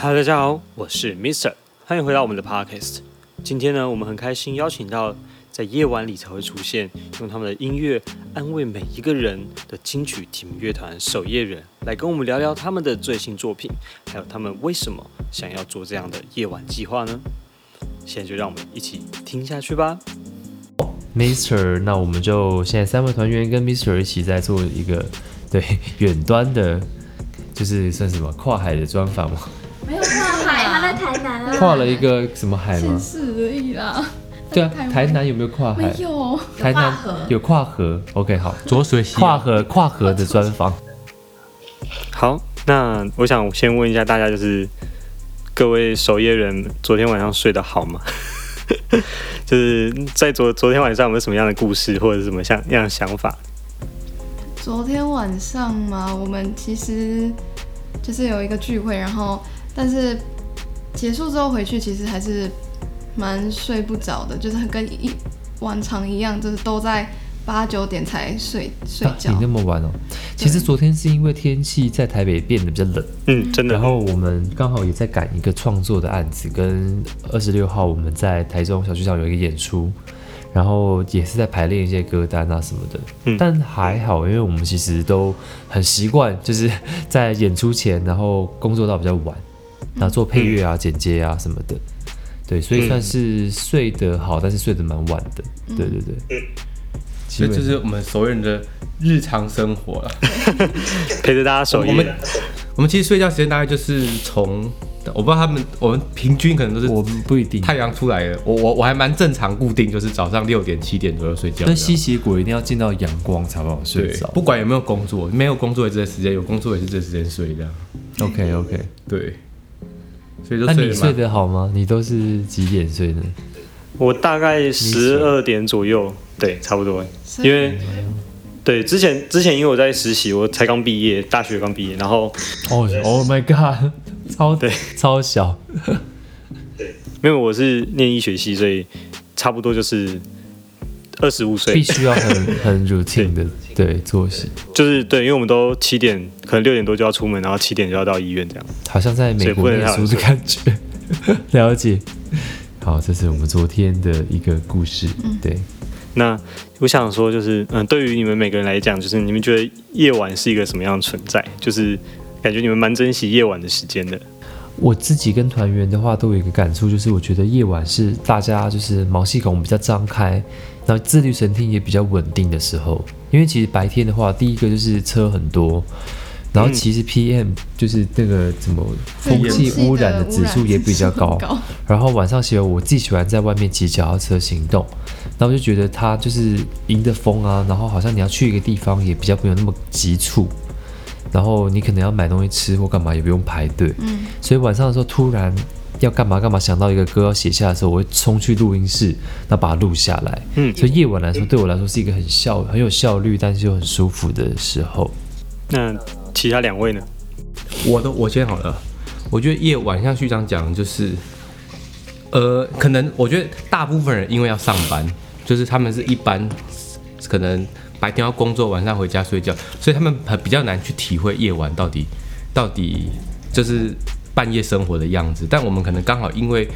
Hello，大家好，我是 Mister，欢迎回到我们的 Podcast。今天呢，我们很开心邀请到在夜晚里才会出现，用他们的音乐安慰每一个人的金曲提名乐团守夜人，来跟我们聊聊他们的最新作品，还有他们为什么想要做这样的夜晚计划呢？现在就让我们一起听下去吧。Mister，那我们就现在三位团员跟 Mister 一起在做一个对远端的，就是算什么跨海的专访吗？台南啊。跨了一个什么海吗县？市而已啦。对啊台，南有没有跨海没？有，台南河有跨河。OK，好，浊水溪跨河跨河的专访。好，那我想先问一下大家，就是各位守夜人，昨天晚上睡得好吗？就是在昨昨天晚上有没有什么样的故事，或者是什么像样的想法？昨天晚上嘛，我们其实就是有一个聚会，然后但是结束之后回去，其实还是蛮睡不着的，就是跟一往常一样，就是都在八九点才睡睡啊，觉你。那么晚哦？其实昨天是因为天气在台北变得比较冷，嗯，真的然。后我们刚好也在赶一个创作的案子，跟二十六号我们在台中小剧场有一个演出，然后也是在排练一些歌单啊什么的。嗯但还好，因为我们其实都很习惯，就是在演出前，然后工作到比较晚，然后做配乐啊、剪接啊什么的。对，所以算是睡得好，但是睡得蛮晚的。对对对。基本这就是我们熟人的日常生活了。陪着大家守夜。我们我们其实睡觉时间大概就是从，我不知道他们，我们平均可能都是我们不一定。太阳出来了。我我我还蛮正常固定，就是早上六点七点左右睡觉。但吸血鬼一定要见到阳光才好睡对着，。不管有没有工作，没有工作也是这时间，有工作也是这时间睡这样。OK OK。对，所以就那你睡得好吗？你都是几点睡的？我大概十二点左右，对，差不多。因为对之前之前因为我在实习，我才刚毕业，大学刚毕业，然后哦、oh, my god，超对超小，因为我是念医学系，所以差不多就是二十五岁必，须要很很 routine 的对作息，就是对，因为我们都七点，可能六点多就要出门，然后七点就要到医院这样。好像在美国念书的感觉。了解。好，这是我们昨天的一个故事。对，那我想说，就是嗯，对于你们每个人来讲，就是你们觉得夜晚是一个什么样的存在？就是感觉你们蛮珍惜夜晚的时间的。我自己跟团员的话都有一个感触，就是我觉得夜晚是大家就是毛细孔比较张开，然后自律神经也比较稳定的时候。因为其实白天的话，第一个就是车很多，然后其实 PM 就是那个怎么空气污染的指数也比较高。然后晚上喜欢我自己喜欢在外面骑脚踏车行动，然后我就觉得它就是迎着风啊，然后好像你要去一个地方也比较没有那么急促，然后你可能要买东西吃或干嘛也不用排队，嗯，所以晚上的时候突然要干嘛干嘛想到一个歌要写下的时候，我会冲去录音室，那把它录下来。嗯所以夜晚来说对我来说是一个很效很有效率，但是又很舒服的时候。那其他两位呢？我都我先好了，我觉得夜晚像序章讲，就是，呃，可能我觉得大部分人因为要上班，就是他们是一般可能白天要工作，晚上回家睡觉，所以他们很比较难去体会夜晚到底到底就是半夜生活的样子。但我们可能刚好因为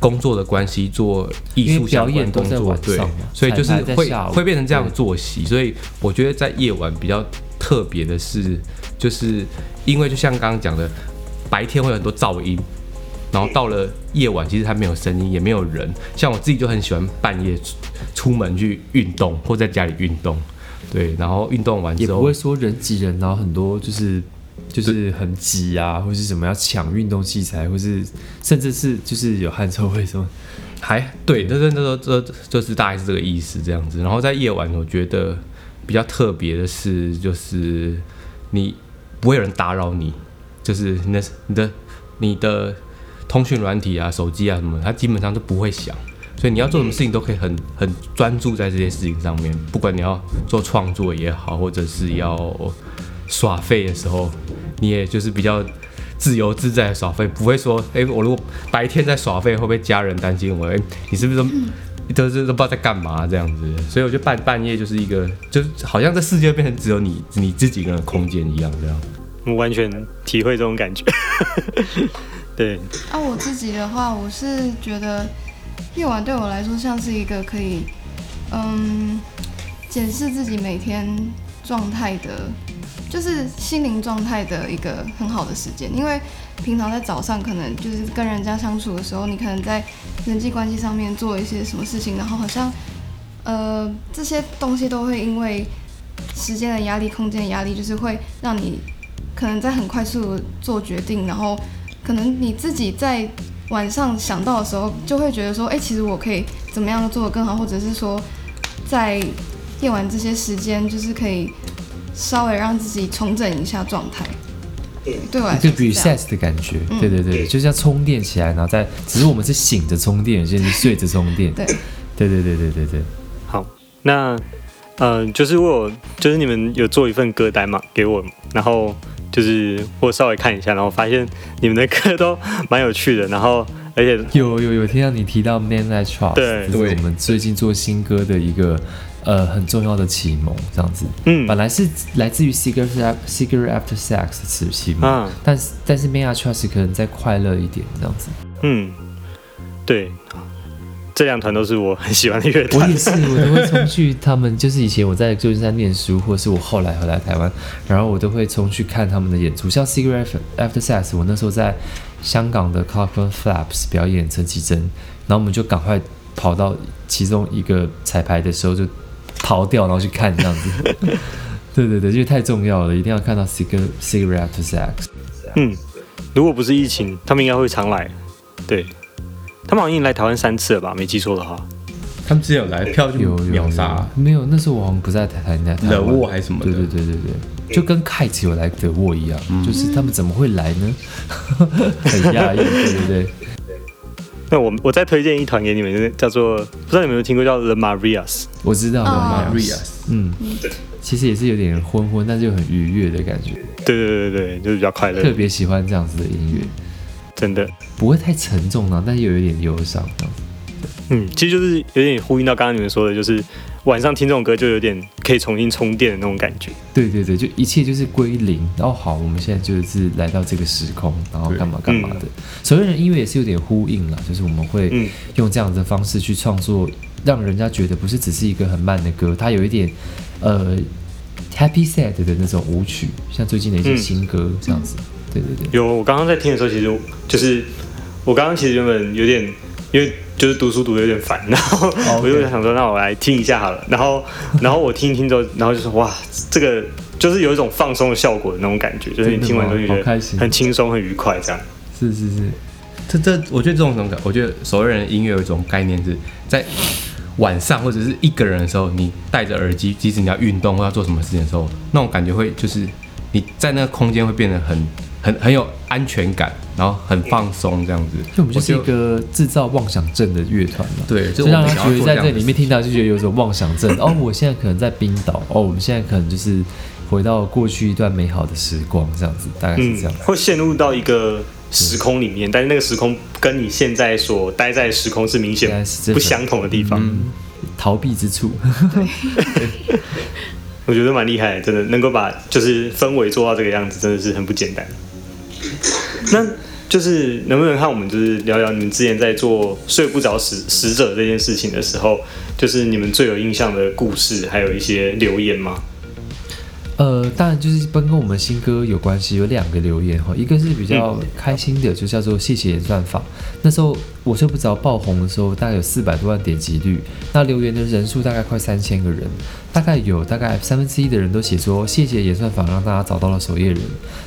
工作的关系，做艺术相关表演工作，对所以就是会会变成这样的作息。所以我觉得在夜晚比较特别的是，就是因为就像刚刚讲的，白天会有很多噪音，然后到了夜晚，其实它没有声音，也没有人。像我自己就很喜欢半夜出出门去运动，或在家里运动。对，然后运动完之后也不会，说人挤人，然后很多就是就是很挤啊，或是什么要抢运动器材，或是甚至是就是有汗臭味什么。还对，这这这这就是大概是这个意思这样子。然后在夜晚，我觉得比较特别的是，就是你不会有人打扰你，就是你的你的你的通讯软体啊、手机啊什么，它基本上都不会响。所以你要做什么事情都可以很很专注在这些事情上面，不管你要做创作也好，或者是要耍废的时候，你也就是比较自由自在的耍废，不会说，哎、我如果白天在耍废，会不会家人担心我？哎、你是不是都都是都不知道在干嘛这样子？所以我觉得半半夜就是一个，就是好像这世界变成只有你你自己一个人的空间一样，这样。我完全体会这种感觉。对，啊，我自己的话，我是觉得夜晚对我来说像是一个可以，嗯，检视自己每天状态的，就是心灵状态的一个很好的时间。因为平常在早上可能就是跟人家相处的时候，你可能在人际关系上面做一些什么事情，然后好像，呃，这些东西都会因为时间的压力、空间的压力，就是会让你可能在很快速做决定，然后可能你自己在晚上想到的时候，就会觉得说，哎、其实我可以怎么样做的更好，或者是说，在夜晚这些时间，就是可以稍微让自己重整一下状态。对，对我来一个说是这样。reset 的感觉，对对对，就是要充电起来，然后再，只是我们是醒着充电，有些人是睡着充电，对，对对对对对对。好，那呃，就是我有，就是你们有做一份歌单嘛给我，然后就是我稍微看一下，然后发现你们的歌都蛮有趣的，然后而且有有有听到你提到 Man I Trust，对。这是我们最近做新歌的一个呃很重要的启蒙，这样子。嗯。本来是来自于 Cigarette Af- Cigarette After Sex 的词启蒙，啊。但是但是 Man I Trust 可能再快乐一点这样子。嗯，对，这两团都是我很喜欢的乐团我也。是，我都会冲去他们，就是以前我在旧金山念书，或是我后来回来台湾，然后我都会冲去看他们的演出。像 Cigarette After Sex，我那时候在香港的 Clockwork Flaps 表演陈绮贞，然后我们就赶快跑到其中一个彩排的时候就逃掉，然后去看这样子。对 对对，因为太重要了，一定要看到 Cigarette Cigarette After Sex。嗯，如果不是疫情，他们应该会常来。对，他们好像已经来台湾三次了吧？没记错的话。他们之前有来票就秒杀。有没有？那时候我好像不在台台台台沃还是什么的。对对对对对，就跟 Kite 有来德沃一样，就是他们怎么会来呢？很讶异，对对对。那我我再推荐一团给你们，就是叫做不知道你们有没有听过叫 The Marias。我知道 The Marias，嗯，其实也是有点昏昏，但是又很愉悦的感觉，对对对对对，就是比较快乐。特，别喜欢这样子的音乐，真的。不会太沉重啊，但是又有点忧伤啊。嗯，其实就是有点呼应到刚刚你们说的，就是晚上听这种歌就有点可以重新充电的那种感觉。对对对，就一切就是归零。然后好，我们现在就是来到这个时空，然后干嘛干嘛的。所谓的音乐也是有点呼应了，就是我们会嗯用这样的方式去创作，让人家觉得不是只是一个很慢的歌，它有一点呃 happy sad 的那种舞曲，像最近的一些嗯新歌这样子。对对对，有，我刚刚在听的时候，其实就是我刚刚其实原本有点，因为就是读书读的有点烦，然后我就想说，那我来听一下好了。然后，然后我听一听之后，然后就说哇，这个就是有一种放松的效果的那种感觉，就是你听完之后就觉得很轻松、很愉快这样。是是是，这这，我觉得这种种感，我觉得所有人的音乐有一种概念是在晚上或者是一个人的时候，你戴着耳机，即使你要运动或要做什么事情的时候，那种感觉会就是你在那个空间会变得很很很有安全感，然后很放松这样子。就我们就是一个制造妄想症的乐团嘛。对，就就让他觉得在这里面听到就觉得有种妄想症。哦，我现在可能在冰岛，哦，我们现在可能就是回到过去一段美好的时光，这样子，大概是嗯这样。，会陷入到一个时空里面，但是那个时空跟你现在所待在的时空是明显不相同的地方。嗯，逃避之处。我觉得蛮厉害的，真的能够把就是氛围做到这个样子，真的是很不简单。那就是能不能看我们就是聊聊你们之前在做睡不着死死者这件事情的时候，就是你们最有印象的故事，还有一些留言吗？呃，当然就是跟跟我们新歌有关系，有两个留言哈，一个是比较嗯开心的，就叫做谢谢演算法。那时候我睡不着爆红的时候，大概有四百多万点击率，那留言的人数大概快三千个人，大概有大概三分之一的人都写说谢谢演算法让大家找到了守夜人。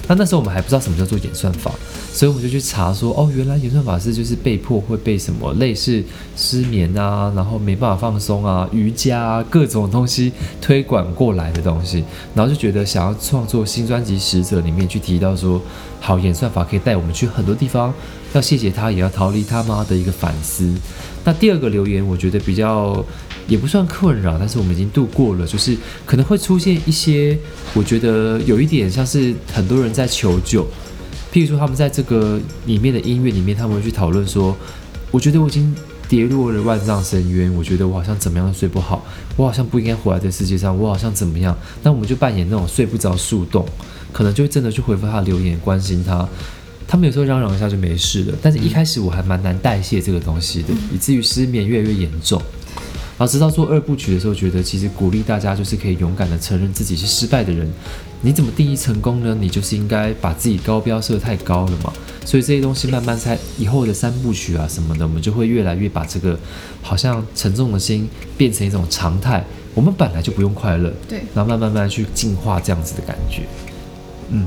那那时候我们还不知道什么叫做演算法，所以我们就去查说，哦，原来演算法是就是被迫会被什么类似失眠啊，然后没办法放松啊，瑜伽啊各种东西推广过来的东西，然后就觉得想要创作新专辑《使者》里面去提到说，好演算法可以带我们去很多地方，要谢谢他，也要逃离他妈的一个反思。那第二个留言，我觉得比较也不算困扰，但是我们已经度过了，就是可能会出现一些，我觉得有一点像是很多人在求救，譬如说他们在这个里面的音乐里面，他们会去讨论说，我觉得我已经跌落了万丈深渊，我觉得我好像怎么样都睡不好，我好像不应该活在这世界上，我好像怎么样，那我们就扮演那种睡不着树洞，可能就真的去回复他的留言，关心他。他们有时候嚷嚷一下就没事了，但是一开始我还蛮难代谢这个东西的，以至于失眠越来越严重。然后直到做二部曲的时候，觉得其实鼓励大家就是可以勇敢的承认自己是失败的人。你怎么定义成功呢？你就是应该把自己高标设太高了嘛。所以这些东西慢慢在以后的三部曲啊什么的，我们就会越来越把这个好像沉重的心变成一种常态。我们本来就不用快乐，对，然后慢慢慢慢去进化这样子的感觉。嗯，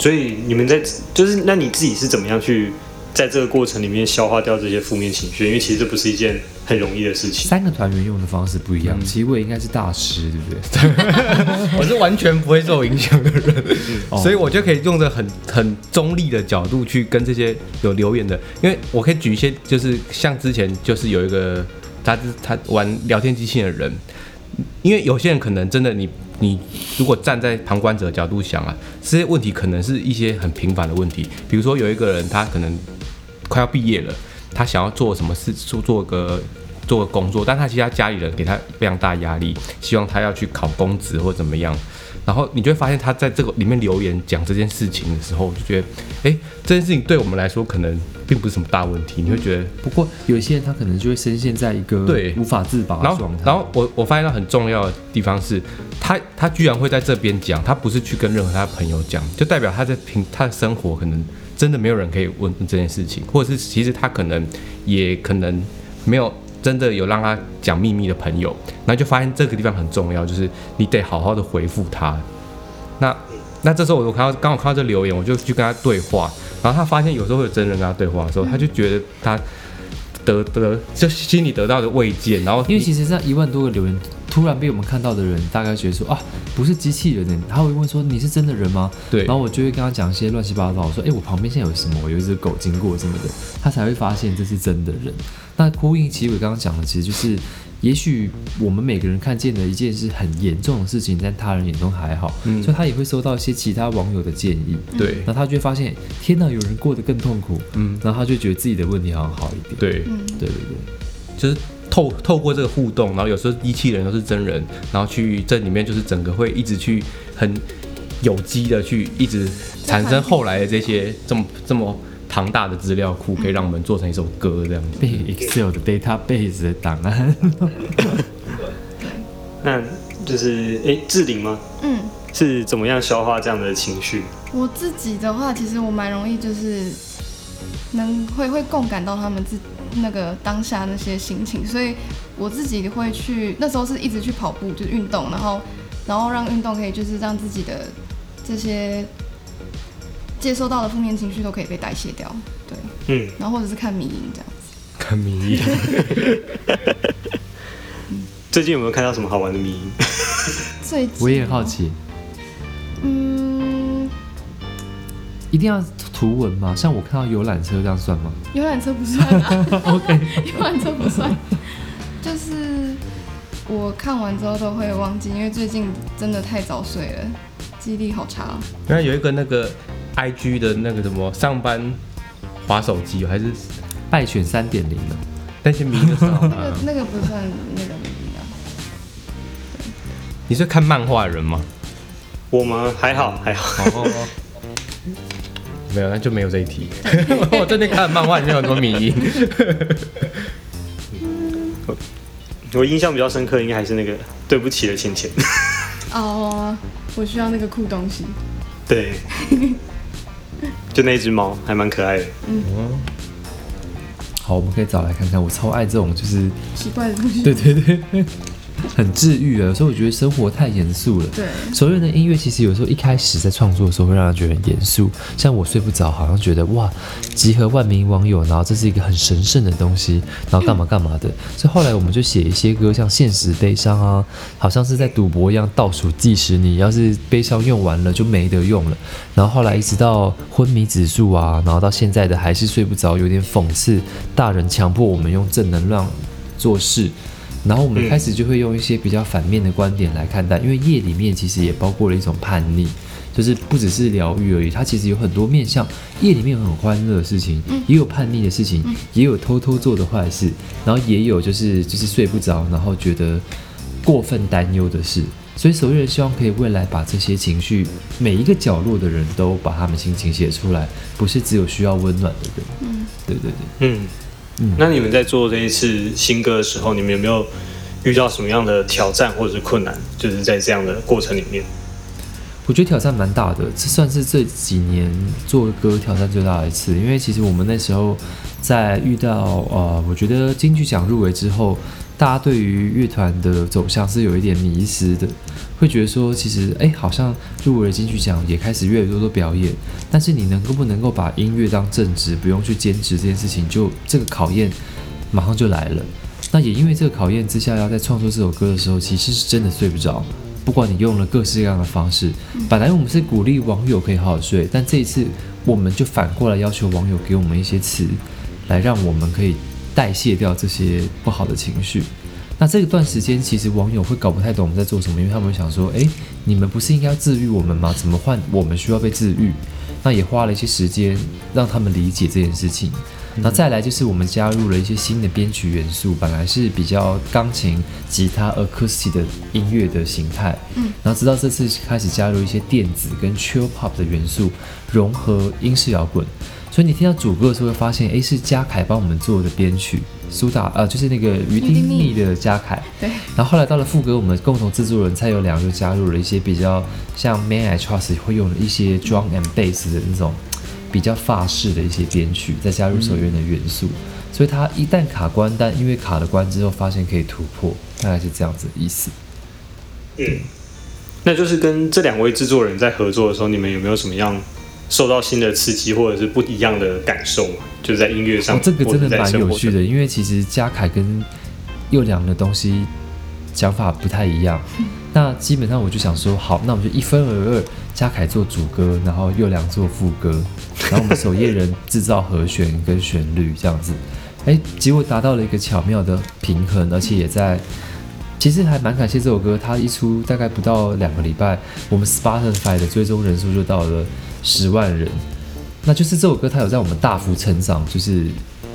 所以你们在就是那你自己是怎么样去在这个过程里面消化掉这些负面情绪？因为其实这不是一件很容易的事情。三个团员用的方式不一样，嗯其实我也应该是大师，对不对？我是完全不会受影响的人，哦所以我就可以用着很很中立的角度去跟这些有留言的，因为我可以举一些，就是像之前就是有一个他他玩聊天机器人的人，因为有些人可能真的你你如果站在旁观者角度想啊，这些问题可能是一些很平凡的问题，比如说有一个人他可能快要毕业了，他想要做什么事，做做个做个工作，但他其实他家里人给他非常大压力，希望他要去考公职或怎么样。然后你就会发现他在这个里面留言讲这件事情的时候，我就觉得，哎，这件事情对我们来说可能并不是什么大问题。你会觉得，不过有一些人他可能就会深陷在一个对无法自拔的然后状态。然后我我发现到很重要的地方是，他他居然会在这边讲，他不是去跟任何他的朋友讲，就代表他在平他的生活可能真的没有人可以问这件事情，或者是其实他可能也可能没有真的有让他讲秘密的朋友，那就发现这个地方很重要，就是你得好好的回复他。那那这时候我看到刚好看到这留言，我就去跟他对话，然后他发现有时候会有真人跟他对话的时候，他就觉得他得得就心里得到的慰藉，然后因为其实这一万多个留言，突然被我们看到的人，大概觉得说啊，不是机器人的，他会问说你是真的人吗？对，然后我就会跟他讲一些乱七八糟，我说哎，我旁边现在有什么？有一只狗经过什么的，他才会发现这是真的人。那呼应其实我刚刚讲的，其实就是，也许我们每个人看见的一件是很严重的事情，在他人眼中还好，嗯。所以他也会收到一些其他网友的建议，对。然后他就会发现，天哪，有人过得更痛苦，嗯。然后他就觉得自己的问题好像好一点，对，嗯，对对。对。就是透透过这个互动，然后有时候机器人都是真人，然后去这里面就是整个会一直去很有机的去一直产生后来的这些这么这么庞大的资料库，可以让我们做成一首歌这样子。被 Excel 的 database 的档案，那就是哎，志玲吗？嗯，是怎么样消化这样的情绪？我自己的话，其实我蛮容易就是能会会共感到他们自那个当下那些心情，所以我自己会去那时候是一直去跑步，就是运动，然后然后让运动可以就是让自己的这些接收到的负面情绪都可以被代谢掉，对，嗯，然后或者是看迷影这样子。看迷影，最近有没有看到什么好玩的迷音？最近我也很好，奇，一定要图文吗？像我看到游览车这样算吗？游览车不算啊，OK，游览车不算，就是我看完之后都会忘记，因为最近真的太早睡了，记忆力好差哦。然后有一个那个 I G 的那个什么上班划手机还是败犬三点零的，那些迷的时候那啊个，那个不算那个迷啊，你是看漫画的人吗？我们？还好，还好。哦，没有，那就没有这一题。我最近看的漫画里面有很多迷音。我印象比较深刻，应该还是那个对不起的钱钱。哦，我需要那个酷东西。对，就那只猫，还蛮可爱的。嗯好，我们可以找来看看。我超爱这种，就是奇怪的东西。对对对，很治愈啊。有时候我觉得生活太严肃了。对，所有人的音乐其实有时候一开始在创作的时候会让人觉得很严肃，像我睡不着，好像觉得哇，集合万名网友，然后这是一个很神圣的东西，然后干嘛干嘛的。所以后来我们就写一些歌，像现实悲伤啊，好像是在赌博一样倒数计时，你要是悲伤用完了就没得用了。然后后来一直到昏迷指数啊，然后到现在的还是睡不着，有点讽刺大人强迫我们用正能量做事。然后我们开始就会用一些比较反面的观点来看待，因为夜里面其实也包括了一种叛逆，就是不只是疗愈而已，它其实有很多面向。夜里面有很欢乐的事情，也有叛逆的事情，也有偷偷做的坏事，然后也有就是就是睡不着，然后觉得过分担忧的事。所以守夜人希望可以未来把这些情绪，每一个角落的人都把他们心情写出来，不是只有需要温暖的人。嗯，对对对。嗯嗯那你们在做这一次新歌的时候，你们有没有遇到什么样的挑战或者是困难？就是在这样的过程里面，我觉得挑战蛮大的，这算是这几年做歌挑战最大的一次。因为其实我们那时候在遇到呃，我觉得金曲奖入围之后，大家对于乐团的走向是有一点迷失的，会觉得说，其实哎，好像入围了金曲奖，也开始越来越多的表演，但是你能够不能够把音乐当正职，不用去兼职这件事情，就这个考验马上就来了。那也因为这个考验之下，要在创作这首歌的时候，其实是真的睡不着。不管你用了各式各样的方式，本来我们是鼓励网友可以好好睡，但这一次我们就反过来要求网友给我们一些词，来让我们可以代谢掉这些不好的情绪。那这段时间，其实网友会搞不太懂我们在做什么，因为他们会想说：“诶，你们不是应该要治愈我们吗？怎么换我们需要被治愈？”那也花了一些时间让他们理解这件事情。那再来就是我们加入了一些新的编曲元素，本来是比较钢琴、吉他、acoustic 的音乐的形态，嗯，然后直到这次开始加入一些电子跟 chill pop 的元素，融合英式摇滚。所以你听到主歌的时候会发现，诶，是嘉凯帮我们做的编曲，苏打呃就是那个于丁密的嘉凯，对，然后后来到了副歌，我们共同制作人蔡友良就加入了一些比较像 Man I Trust 会用的一些 drum and bass 的那种比较法式的一些编曲，再加入手乐的元素，所以它一旦卡关，但因为卡了关之后，发现可以突破，大概是这样子的意思。嗯，那就是跟这两位制作人在合作的时候，你们有没有什么样受到新的刺激，或者是不一样的感受嘛？就是在音乐上，哦，这个真的蛮有趣的，因为其实嘉凯跟佑良的东西讲法不太一样。那基本上我就想说，好，那我们就一分为二，嘉凯做主歌，然后佑良做副歌，然后我们守夜人制造和弦跟旋律这样子。哎，结果达到了一个巧妙的平衡，而且也在。其实还蛮感谢这首歌，它一出大概不到两个礼拜，我们 Spotify 的追踪人数就到了十万人。那就是这首歌它有在我们大幅成长，就是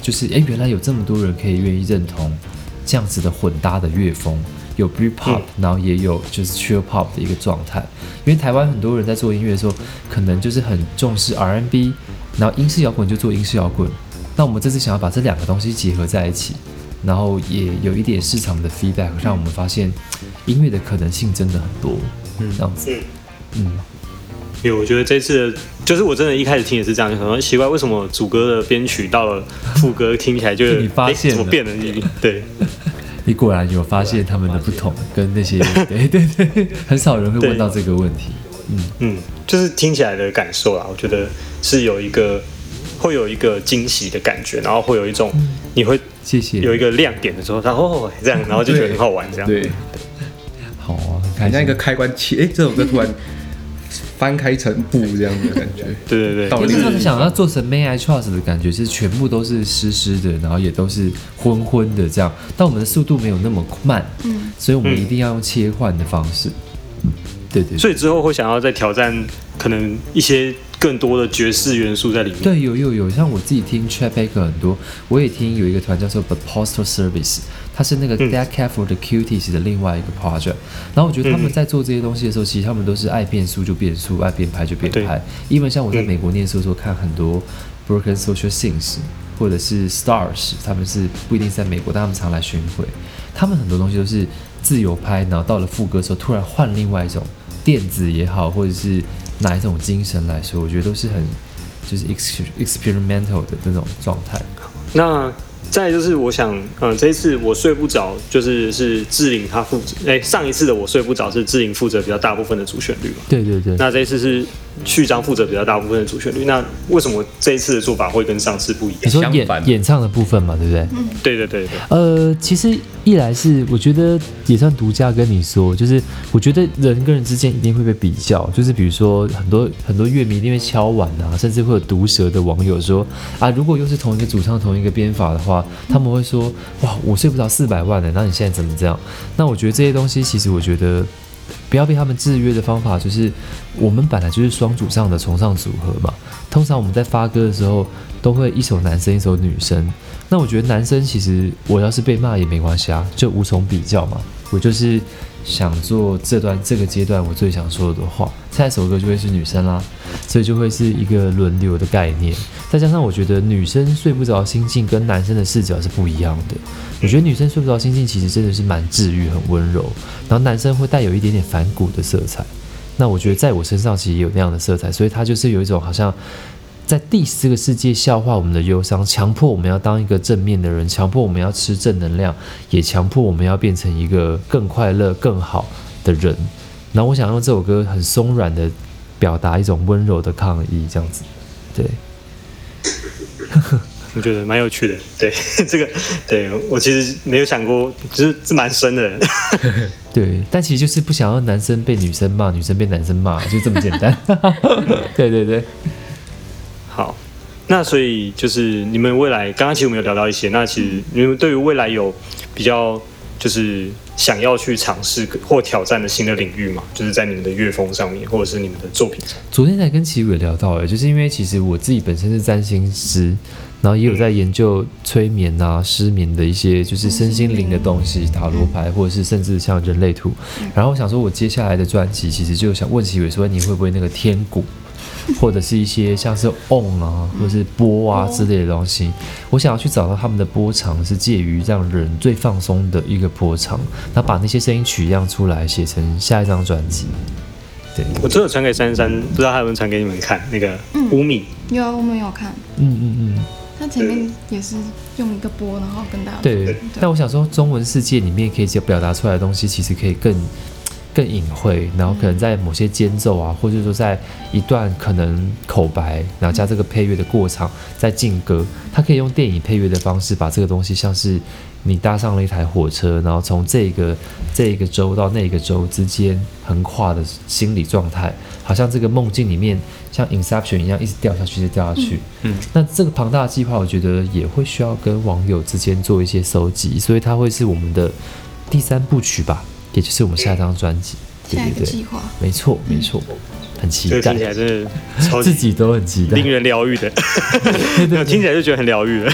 就是哎，原来有这么多人可以愿意认同这样子的混搭的乐风，有 b r e pop，、然后也有就是 chill pop 的一个状态。因为台湾很多人在做音乐的时候，可能就是很重视 R&B，然后英式摇滚就做英式摇滚。那我们这次想要把这两个东西结合在一起，然后也有一点市场的 feedback，让我们发现音乐的可能性真的很多。嗯，这样子，嗯。因为我觉得这次的，就是我真的一开始听也是这样，就很奇怪为什么主歌的编曲到了副歌听起来就就 你发现怎么变了？你对，你果然有发现他们的不同，跟那些 对对对，很少人会问到这个问题。嗯嗯，就是听起来的感受啦，我觉得是有一个会有一个惊喜的感觉，然后会有一种你会谢谢。有一个亮点的时候，然后哦这样，然后就觉得很好玩这样。对，好啊。很像一个开关器，哎，这首歌突然翻开成布这样的感觉。对对对到就是他们想要做成 May I Trust 的感觉，是全部都是湿湿的，然后也都是昏昏的这样。但我们的速度没有那么慢，嗯，所以我们一定要用切换的方式。对对对所以之后会想要再挑战可能一些更多的爵士元素在里面。对，有有有，像我自己听 Trap Baker 很多，我也听有一个团叫做 The Postal Service，它是那个嗯 Dead Cat for the Cuties 的另外一个 project。然后我觉得他们嗯在做这些东西的时候，其实他们都是爱变速就变速，爱变拍就变拍。因为像我在嗯美国念书的时候，看很多 Broken Social Things 或者是 Stars，他们是不一定在美国，但他们常来巡回。他们很多东西都是自由拍，然后到了副歌的时候，突然换另外一种电子也好，或者是哪一种精神来说，我觉得都是很就是 ex experimental 的那种状态。那再就是我想，嗯，这一次我睡不着，就是是志玲她负责，哎、上一次的我睡不着是志玲负责比较大部分的主旋律嘛。对对对，那这一次是序章负责比较大部分的主旋律。那为什么这一次的做法会跟上次不一样？你说演相反演唱的部分嘛，对不对？对对对对，呃，其实一来是我觉得也算独家跟你说，就是我觉得人跟人之间一定会被比较，就是比如说很多很多乐迷因为敲碗啊，甚至会有毒舌的网友说啊，如果又是同一个主唱同一个编法的话，他们会说哇，我睡不着四百万的，那你现在怎么这样？那我觉得这些东西其实我觉得。不要被他们制约的方法就是，我们本来就是双主唱的崇尚组合嘛。通常我们在发歌的时候，都会一首男生一首女生。那我觉得男生其实我要是被骂也没关系啊，就无从比较嘛。我就是想做这段这个阶段我最想说的话，下一首歌就会是女生啦，所以就会是一个轮流的概念。再加上我觉得女生睡不着心境跟男生的视角是不一样的。我觉得女生睡不着心境其实真的是蛮治愈、很温柔，然后男生会带有一点点反骨的色彩。那我觉得在我身上其实也有那样的色彩，所以他就是有一种好像在 diss 这个世界笑话我们的忧伤，强迫我们要当一个正面的人，强迫我们要吃正能量，也强迫我们要变成一个更快乐、更好的人。然后我想用这首歌很松软的表达一种温柔的抗议，这样子，对。我觉得蛮有趣的。对这个，对我其实没有想过，就是是蛮深的。对，但其实就是不想要男生被女生骂，女生被男生骂，就这么简单。对 对对，好，那所以就是你们未来，刚刚其实我们有聊到一些，那其实你们对于未来有比较就是想要去尝试或挑战的新的领域嘛？就是在你们的乐风上面，或者是你们的作品上。昨天才跟齐伟聊到，哎，就是因为其实我自己本身是占星师，然后也有在研究催眠啊、失眠的一些就是身心灵的东西，塔罗牌，或者是甚至像人类图。然后我想说，我接下来的专辑其实就想问齐伟说，你会不会那个天鼓？或者是一些像是 on 啊，或者是波啊之类的东西，我想要去找到他们的波长是介于让人最放松的一个波长，那把那些声音取样出来，写成下一张专辑。对，我真的传给珊珊，不知道他有没有传给你们看那个五米。有我们有看，嗯嗯嗯，他前面也是用一个波，然后跟大家对。但我想说，中文世界里面可以表达出来的东西，其实可以更。更隐晦，然后可能在某些间奏啊，或者说在一段可能口白，然后加这个配乐的过场，在进歌，它可以用电影配乐的方式，把这个东西像是你搭上了一台火车，然后从这个这一个州到那个州之间横跨的心理状态，好像这个梦境里面像 Inception 一样一直掉下去，一直掉下去。嗯，那这个庞大的计划，我觉得也会需要跟网友之间做一些收集，所以它会是我们的第三部曲吧。也就是我们下一张专辑，对对对，计划，没错没错，很期待，听起来真的 自己都很期待，令人疗愈的，听起来就觉得很疗愈了。